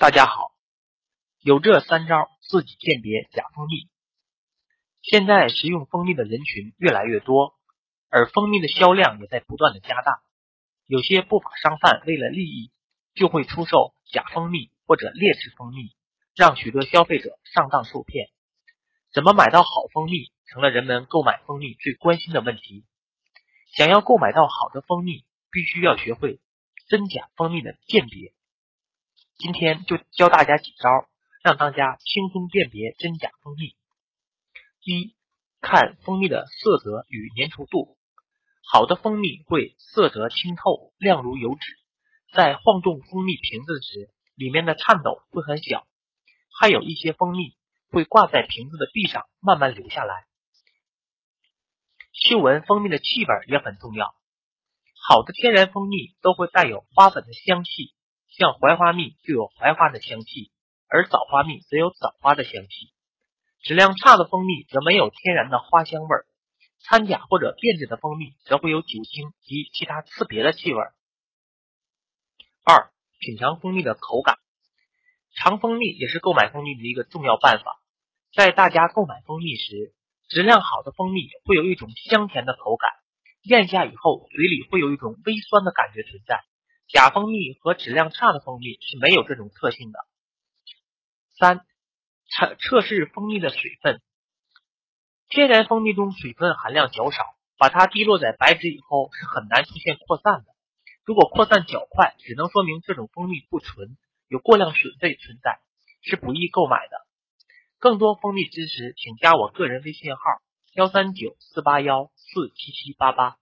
大家好，有这三招自己鉴别假蜂蜜。现在食用蜂蜜的人群越来越多，而蜂蜜的销量也在不断的加大。有些不法商贩为了利益，就会出售假蜂蜜或者劣质蜂蜜，让许多消费者上当受骗。怎么买到好蜂蜜，成了人们购买蜂蜜最关心的问题。想要购买到好的蜂蜜，必须要学会真假蜂蜜的鉴别。今天就教大家几招，让大家轻松辨别真假蜂蜜。一看蜂蜜的色泽与粘稠度，好的蜂蜜会色泽清透，亮如油脂。在晃动蜂蜜瓶子时，里面的颤抖会很小。还有一些蜂蜜会挂在瓶子的壁上，慢慢流下来。嗅闻蜂蜜的气味也很重要，好的天然蜂蜜都会带有花粉的香气。像槐花蜜就有槐花的香气，而枣花蜜则有枣花的香气。质量差的蜂蜜则没有天然的花香味儿，掺假或者变质的蜂蜜则会有酒精及其他刺鼻的气味。二、品尝蜂蜜的口感，尝蜂蜜也是购买蜂蜜的一个重要办法。在大家购买蜂蜜时，质量好的蜂蜜会有一种香甜的口感，咽下以后嘴里会有一种微酸的感觉存在。假蜂蜜和质量差的蜂蜜是没有这种特性的。三、测测试蜂蜜的水分。天然蜂蜜中水分含量较少，把它滴落在白纸以后是很难出现扩散的。如果扩散较快，只能说明这种蜂蜜不纯，有过量水分存在，是不易购买的。更多蜂蜜知识，请加我个人微信号：幺三九四八幺四七七八八。